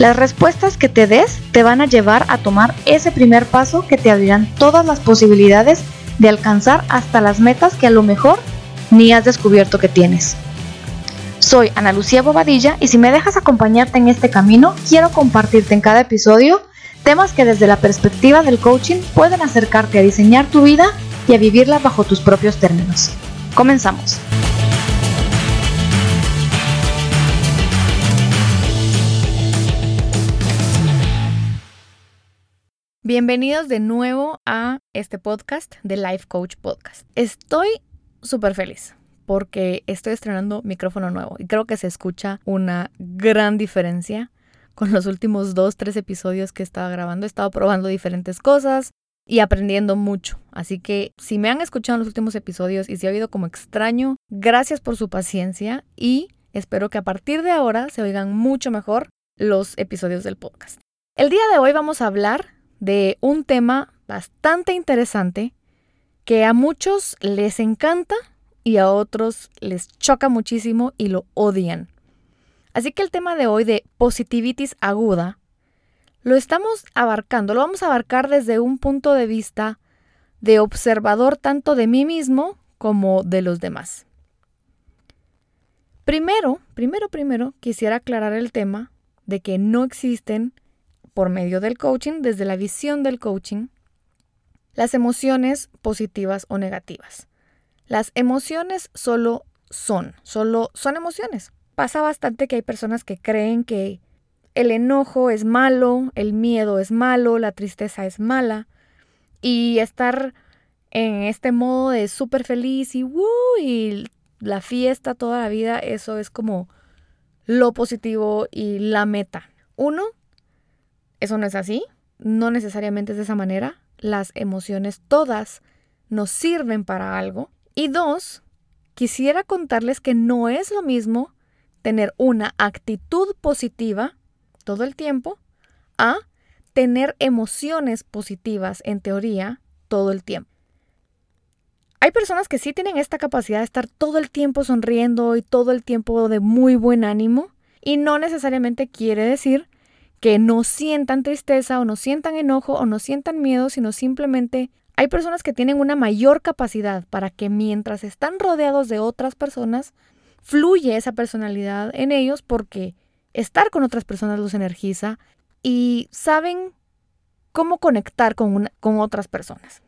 Las respuestas que te des te van a llevar a tomar ese primer paso que te abrirán todas las posibilidades de alcanzar hasta las metas que a lo mejor ni has descubierto que tienes. Soy Ana Lucía Bobadilla y si me dejas acompañarte en este camino, quiero compartirte en cada episodio temas que desde la perspectiva del coaching pueden acercarte a diseñar tu vida y a vivirla bajo tus propios términos. Comenzamos. Bienvenidos de nuevo a este podcast de Life Coach Podcast. Estoy súper feliz porque estoy estrenando micrófono nuevo y creo que se escucha una gran diferencia con los últimos dos, tres episodios que he estado grabando. He estado probando diferentes cosas y aprendiendo mucho. Así que si me han escuchado en los últimos episodios y si ha habido como extraño, gracias por su paciencia y espero que a partir de ahora se oigan mucho mejor los episodios del podcast. El día de hoy vamos a hablar de un tema bastante interesante que a muchos les encanta y a otros les choca muchísimo y lo odian. Así que el tema de hoy de positivitis aguda lo estamos abarcando, lo vamos a abarcar desde un punto de vista de observador tanto de mí mismo como de los demás. Primero, primero, primero, quisiera aclarar el tema de que no existen por medio del coaching, desde la visión del coaching, las emociones positivas o negativas. Las emociones solo son, solo son emociones. Pasa bastante que hay personas que creen que el enojo es malo, el miedo es malo, la tristeza es mala y estar en este modo de súper feliz y, y la fiesta toda la vida, eso es como lo positivo y la meta. Uno, eso no es así, no necesariamente es de esa manera. Las emociones todas nos sirven para algo. Y dos, quisiera contarles que no es lo mismo tener una actitud positiva todo el tiempo a tener emociones positivas en teoría todo el tiempo. Hay personas que sí tienen esta capacidad de estar todo el tiempo sonriendo y todo el tiempo de muy buen ánimo y no necesariamente quiere decir que no sientan tristeza o no sientan enojo o no sientan miedo, sino simplemente hay personas que tienen una mayor capacidad para que mientras están rodeados de otras personas, fluye esa personalidad en ellos porque estar con otras personas los energiza y saben cómo conectar con, con otras personas.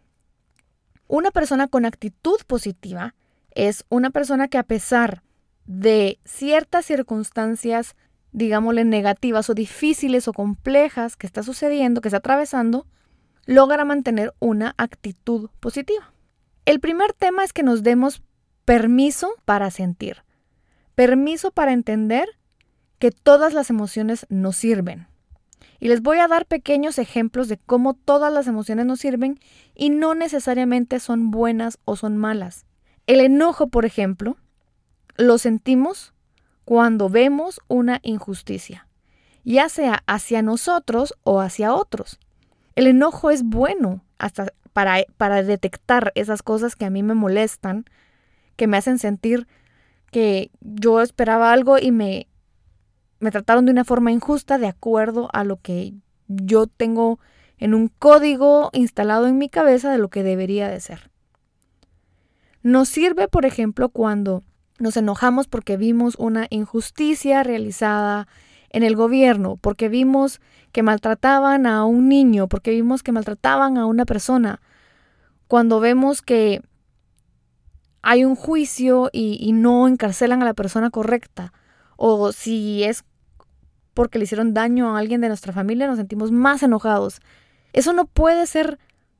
Una persona con actitud positiva es una persona que a pesar de ciertas circunstancias digámosle, negativas o difíciles o complejas que está sucediendo, que está atravesando, logra mantener una actitud positiva. El primer tema es que nos demos permiso para sentir, permiso para entender que todas las emociones nos sirven. Y les voy a dar pequeños ejemplos de cómo todas las emociones nos sirven y no necesariamente son buenas o son malas. El enojo, por ejemplo, lo sentimos cuando vemos una injusticia, ya sea hacia nosotros o hacia otros. El enojo es bueno hasta para, para detectar esas cosas que a mí me molestan, que me hacen sentir que yo esperaba algo y me, me trataron de una forma injusta de acuerdo a lo que yo tengo en un código instalado en mi cabeza de lo que debería de ser. Nos sirve, por ejemplo, cuando nos enojamos porque vimos una injusticia realizada en el gobierno, porque vimos que maltrataban a un niño, porque vimos que maltrataban a una persona. Cuando vemos que hay un juicio y, no encarcelan a la persona correcta, o si es porque le hicieron daño a alguien de nuestra familia, nos sentimos más enojados. Eso no puede ser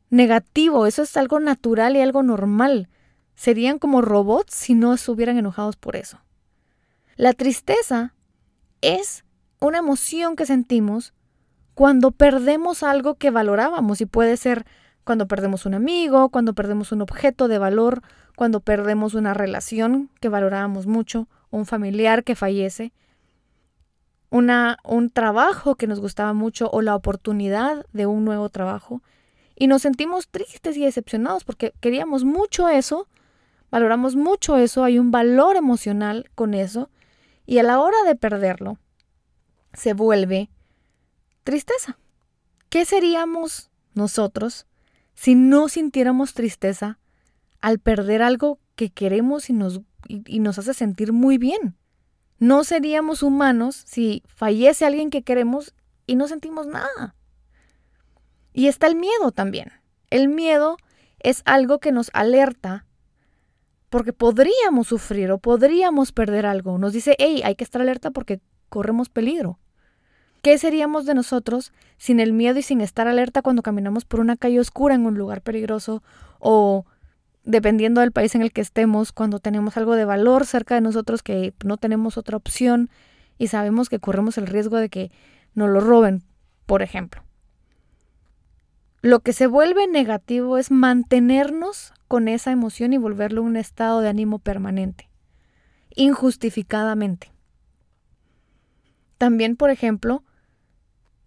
negativo, eso es algo natural y algo normal serían como robots si no estuvieran enojados por eso. La tristeza es una emoción que sentimos cuando perdemos algo que valorábamos y puede ser cuando perdemos un amigo, cuando perdemos un objeto de valor, cuando perdemos una relación que valorábamos mucho, un familiar que fallece, una, un trabajo que nos gustaba mucho o la oportunidad de un nuevo trabajo. Y nos sentimos tristes y decepcionados porque queríamos mucho eso, valoramos mucho eso, hay un valor emocional con eso, y a la hora de perderlo, se vuelve tristeza. ¿Qué seríamos nosotros si no sintiéramos tristeza al perder algo que queremos y nos, y, nos hace sentir muy bien? No seríamos humanos si fallece alguien que queremos y no sentimos nada. Y está el miedo también. El miedo es algo que nos alerta porque podríamos sufrir o podríamos perder algo. Nos dice, hey, hay que estar alerta porque corremos peligro. ¿Qué seríamos de nosotros sin el miedo y sin estar alerta cuando caminamos por una calle oscura en un lugar peligroso o dependiendo del país en el que estemos, cuando tenemos algo de valor cerca de nosotros que no tenemos otra opción y sabemos que corremos el riesgo de que nos lo roben, por ejemplo? Lo que se vuelve negativo es mantenernos con esa emoción y volverlo un estado de ánimo permanente, injustificadamente. También, por ejemplo,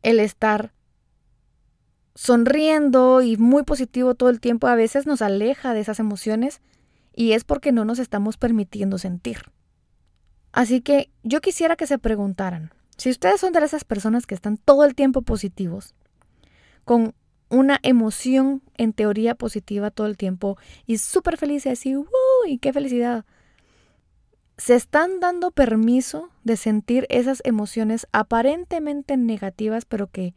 el estar sonriendo y muy positivo todo el tiempo a veces nos aleja de esas emociones y es porque no nos estamos permitiendo sentir. Así que yo quisiera que se preguntaran, si ustedes son de esas personas que están todo el tiempo positivos, con una emoción en teoría positiva todo el tiempo y súper felices, así, ¡uy! ¡Qué felicidad! se están dando permiso de sentir esas emociones aparentemente negativas, pero que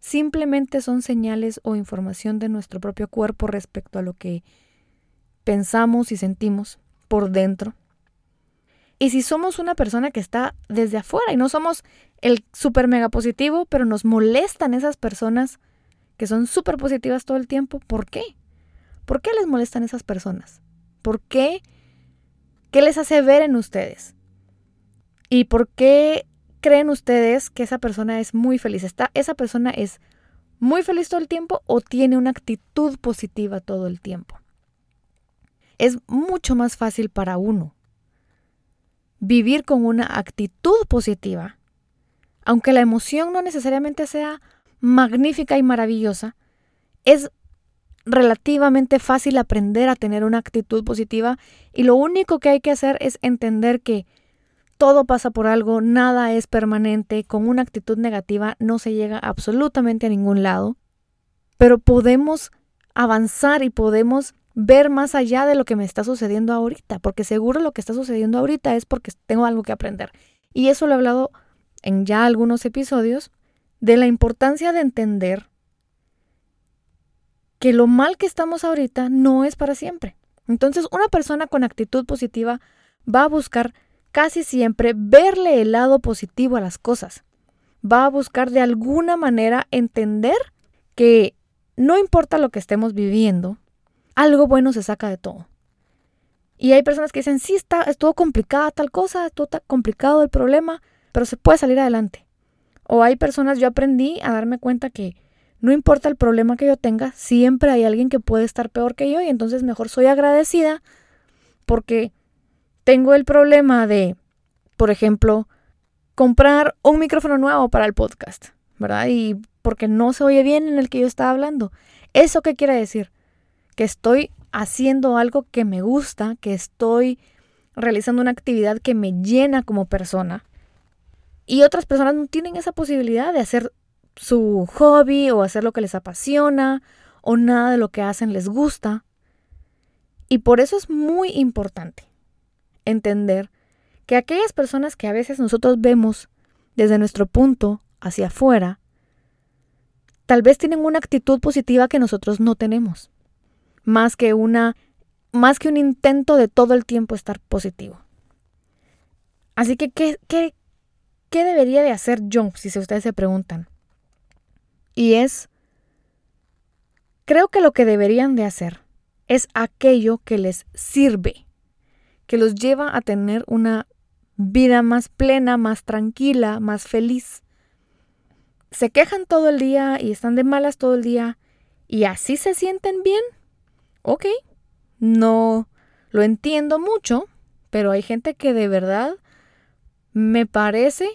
simplemente son señales o información de nuestro propio cuerpo respecto a lo que pensamos y sentimos por dentro. Y si somos una persona que está desde afuera y no somos el super mega positivo, pero nos molestan esas personas que son súper positivas todo el tiempo, ¿por qué? ¿Por qué les molestan esas personas? ¿Por qué? ¿Qué les hace ver en ustedes? ¿Y por qué creen ustedes que esa persona es muy feliz? ¿Está, ¿Esa persona es muy feliz todo el tiempo o tiene una actitud positiva todo el tiempo? Es mucho más fácil para uno vivir con una actitud positiva, aunque la emoción no necesariamente sea magnífica y maravillosa, es relativamente fácil aprender a tener una actitud positiva y lo único que hay que hacer es entender que todo pasa por algo, nada es permanente, con una actitud negativa no se llega absolutamente a ningún lado, pero podemos avanzar y podemos ver más allá de lo que me está sucediendo ahorita, porque seguro lo que está sucediendo ahorita es porque tengo algo que aprender. Y eso lo he hablado en ya algunos episodios, de la importancia de entender que lo mal que estamos ahorita no es para siempre. Entonces, una persona con actitud positiva va a buscar casi siempre verle el lado positivo a las cosas. Va a buscar de alguna manera entender que no importa lo que estemos viviendo, algo bueno se saca de todo. Y hay personas que dicen, sí, está, estuvo complicada tal cosa, estuvo complicado el problema, pero se puede salir adelante. O hay personas, yo aprendí a darme cuenta que no importa el problema que yo tenga, siempre hay alguien que puede estar peor que yo y entonces mejor soy agradecida porque tengo el problema de, por ejemplo, comprar un micrófono nuevo para el podcast, ¿verdad? Y porque no se oye bien en el que yo estaba hablando. ¿Eso qué quiere decir? Que estoy haciendo algo que me gusta, que estoy realizando una actividad que me llena como persona. Y otras personas no tienen esa posibilidad de hacer su hobby o hacer lo que les apasiona o nada de lo que hacen les gusta. Y por eso es muy importante entender que aquellas personas que a veces nosotros vemos desde nuestro punto hacia afuera, tal vez tienen una actitud positiva que nosotros no tenemos, más que una más que un intento de todo el tiempo estar positivo. Así que, ¿qué, qué, qué debería de hacer yo, si ustedes se preguntan? Y es, creo que lo que deberían de hacer es aquello que les sirve, que los lleva a tener una vida más plena, más tranquila, más feliz. Se quejan todo el día y están de malas todo el día y así se sienten bien, ok, no lo entiendo mucho, pero hay gente que de verdad me parece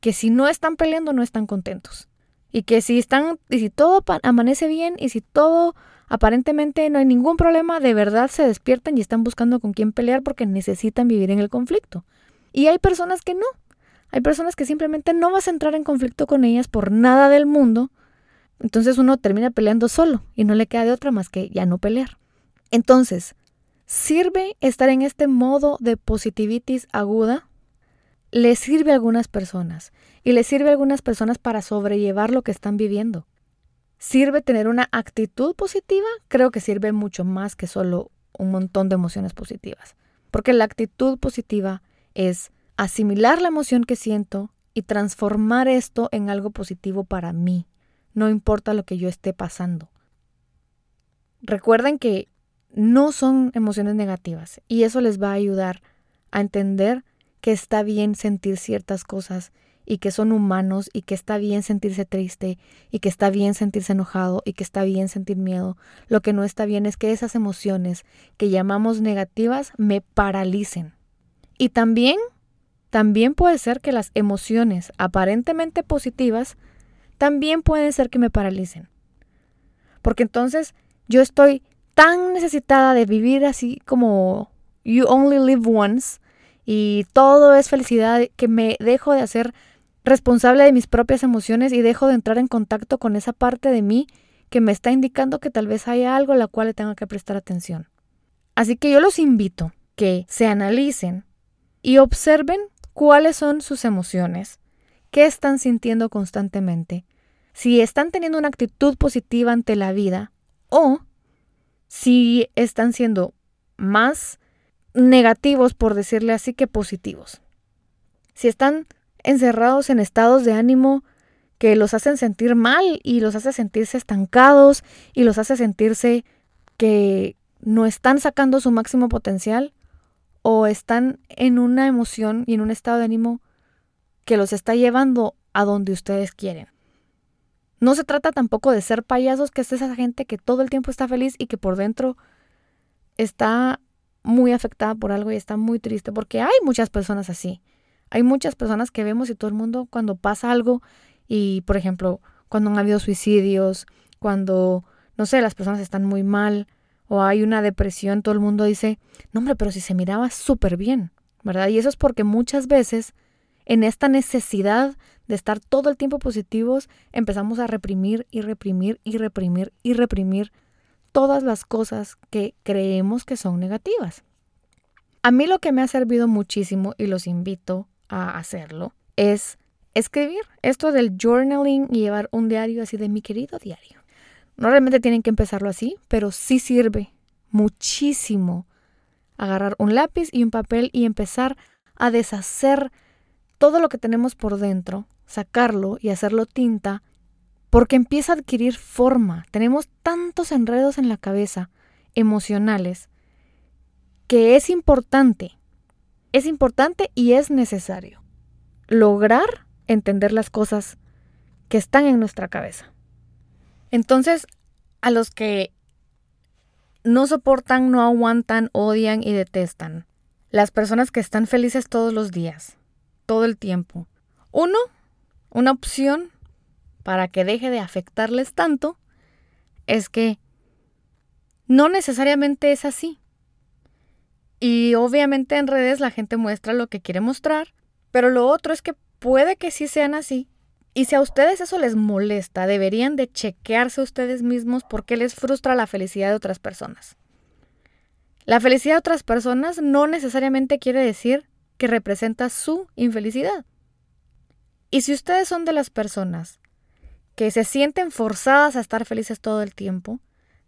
que si no están peleando no están contentos. Y que si están, y si todo amanece bien y si todo aparentemente no hay ningún problema, de verdad se despiertan y están buscando con quién pelear porque necesitan vivir en el conflicto. Y hay personas que no. Hay personas que simplemente no vas a entrar en conflicto con ellas por nada del mundo. Entonces uno termina peleando solo y no le queda de otra más que ya no pelear. Entonces, ¿sirve estar en este modo de positivitis aguda? Le sirve a algunas personas y le sirve a algunas personas para sobrellevar lo que están viviendo. ¿Sirve tener una actitud positiva? Creo que sirve mucho más que solo un montón de emociones positivas. Porque la actitud positiva es asimilar la emoción que siento y transformar esto en algo positivo para mí, no importa lo que yo esté pasando. Recuerden que no son emociones negativas y eso les va a ayudar a entender que está bien sentir ciertas cosas y que son humanos y que está bien sentirse triste y que está bien sentirse enojado y que está bien sentir miedo. Lo que no está bien es que esas emociones que llamamos negativas me paralicen. Y también, también puede ser que las emociones aparentemente positivas también pueden ser que me paralicen. Porque entonces yo estoy tan necesitada de vivir así como you only live once y todo es felicidad que me dejo de hacer responsable de mis propias emociones y dejo de entrar en contacto con esa parte de mí que me está indicando que tal vez haya algo a la cual le tenga que prestar atención. Así que yo los invito que se analicen y observen cuáles son sus emociones, qué están sintiendo constantemente, si están teniendo una actitud positiva ante la vida o si están siendo más negativos, por decirle así, que positivos. Si están encerrados en estados de ánimo que los hacen sentir mal y los hace sentirse estancados y los hace sentirse que no están sacando su máximo potencial o están en una emoción y en un estado de ánimo que los está llevando a donde ustedes quieren. No se trata tampoco de ser payasos, que es esa gente que todo el tiempo está feliz y que por dentro está muy afectada por algo y está muy triste, porque hay muchas personas así. Hay muchas personas que vemos y todo el mundo cuando pasa algo y, por ejemplo, cuando han habido suicidios, cuando, no sé, las personas están muy mal o hay una depresión, todo el mundo dice, no hombre, pero si se miraba súper bien, ¿verdad? Y eso es porque muchas veces en esta necesidad de estar todo el tiempo positivos, empezamos a reprimir y reprimir y reprimir y reprimir todas las cosas que creemos que son negativas. A mí lo que me ha servido muchísimo y los invito a hacerlo es escribir esto del journaling y llevar un diario así de mi querido diario. No realmente tienen que empezarlo así, pero sí sirve muchísimo agarrar un lápiz y un papel y empezar a deshacer todo lo que tenemos por dentro, sacarlo y hacerlo tinta, porque empieza a adquirir forma. Tenemos tantos enredos en la cabeza emocionales que es importante es importante y es necesario lograr entender las cosas que están en nuestra cabeza. Entonces, a los que no soportan, no aguantan, odian y detestan, las personas que están felices todos los días, todo el tiempo. Uno, una opción para que deje de afectarles tanto es que no necesariamente es así. Y obviamente en redes la gente muestra lo que quiere mostrar, pero lo otro es que puede que sí sean así. Y si a ustedes eso les molesta, deberían de chequearse ustedes mismos porque les frustra la felicidad de otras personas. La felicidad de otras personas no necesariamente quiere decir que representa su infelicidad. Y si ustedes son de las personas que se sienten forzadas a estar felices todo el tiempo,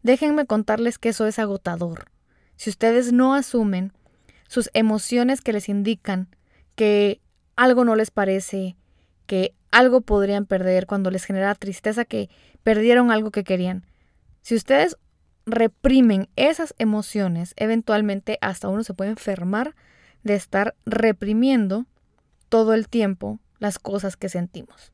déjenme contarles que eso es agotador si ustedes no asumen sus emociones que les indican que algo no les parece, que algo podrían perder cuando les genera tristeza que perdieron algo que querían. Si ustedes reprimen esas emociones, eventualmente hasta uno se puede enfermar de estar reprimiendo todo el tiempo las cosas que sentimos.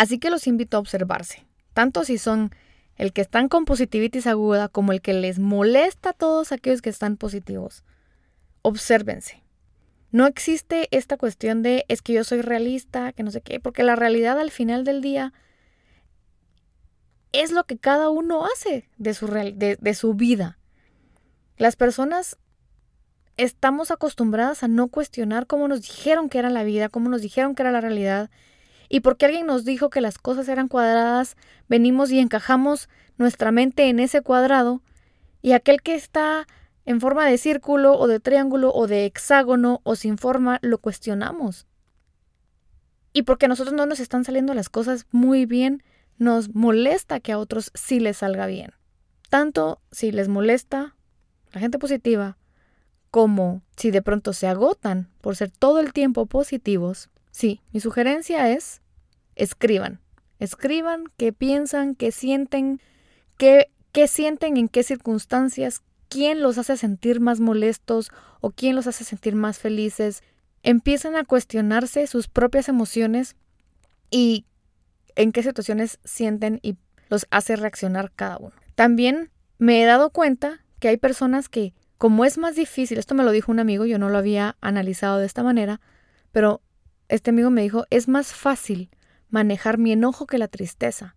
Así que los invito a observarse, tanto si son el que están con positivitis aguda como el que les molesta a todos aquellos que están positivos. Obsérvense. No existe esta cuestión de es que yo soy realista, que no sé qué, porque la realidad al final del día es lo que cada uno hace de su, de, de su vida. Las personas estamos acostumbradas a no cuestionar cómo nos dijeron que era la vida, cómo nos dijeron que era la realidad, y porque alguien nos dijo que las cosas eran cuadradas, venimos y encajamos nuestra mente en ese cuadrado, y aquel que está en forma de círculo o de triángulo o de hexágono o sin forma, lo cuestionamos. Y porque a nosotros no nos están saliendo las cosas muy bien, nos molesta que a otros sí les salga bien. Tanto si les molesta la gente positiva, como si de pronto se agotan por ser todo el tiempo positivos. Sí, mi sugerencia es escriban. Escriban qué piensan, qué sienten, qué, qué sienten, en qué circunstancias, quién los hace sentir más molestos o quién los hace sentir más felices. Empiezan a cuestionarse sus propias emociones y en qué situaciones sienten y los hace reaccionar cada uno. También me he dado cuenta que hay personas que, como es más difícil, esto me lo dijo un amigo, yo no lo había analizado de esta manera, pero este amigo me dijo, es más fácil manejar mi enojo que la tristeza.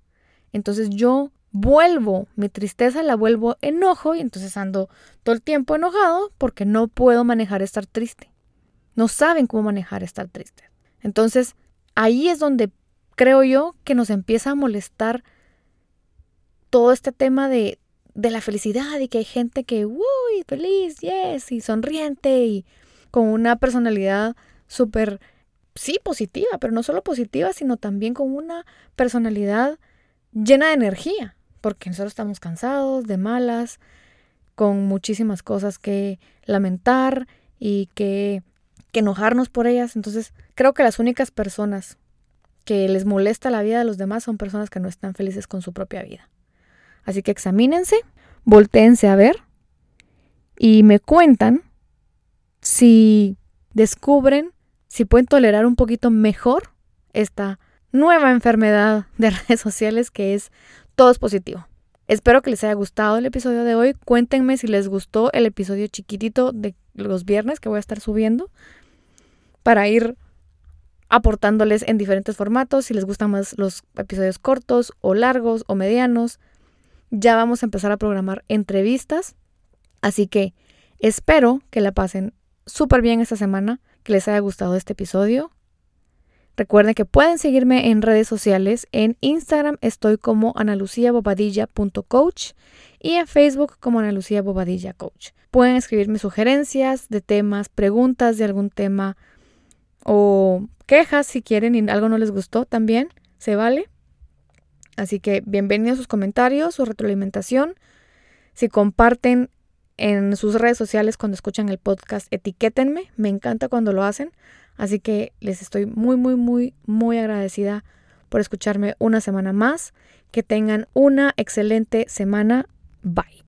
Entonces yo vuelvo mi tristeza, la vuelvo enojo y entonces ando todo el tiempo enojado porque no puedo manejar estar triste. No saben cómo manejar estar triste. Entonces ahí es donde creo yo que nos empieza a molestar todo este tema de, de la felicidad y que hay gente que, uy, feliz, yes, y sonriente y con una personalidad súper, sí, positiva, pero no solo positiva, sino también con una personalidad llena de energía porque nosotros estamos cansados, de malas, con muchísimas cosas que lamentar y que, que enojarnos por ellas. Entonces, creo que las únicas personas que les molesta la vida de los demás son personas que no están felices con su propia vida. Así que examínense, volteense a ver y me cuentan si descubren, si pueden tolerar un poquito mejor esta nueva enfermedad de redes sociales que es todo es positivo. Espero que les haya gustado el episodio de hoy. Cuéntenme si les gustó el episodio chiquitito de los viernes que voy a estar subiendo para ir aportándoles en diferentes formatos, si les gustan más los episodios cortos o largos o medianos. Ya vamos a empezar a programar entrevistas, así que espero que la pasen súper bien esta semana, que les haya gustado este episodio. Recuerden que pueden seguirme en redes sociales. En Instagram estoy como analuciabobadilla.coach y en Facebook como Ana Bobadilla Coach. Pueden escribirme sugerencias de temas, preguntas de algún tema o quejas si quieren y algo no les gustó también, se vale. Así que bienvenidos sus comentarios, su retroalimentación. Si comparten en sus redes sociales cuando escuchan el podcast, etiquétenme. Me encanta cuando lo hacen Así que les estoy muy, muy, muy, muy agradecida por escucharme una semana más. Que tengan una excelente semana. Bye.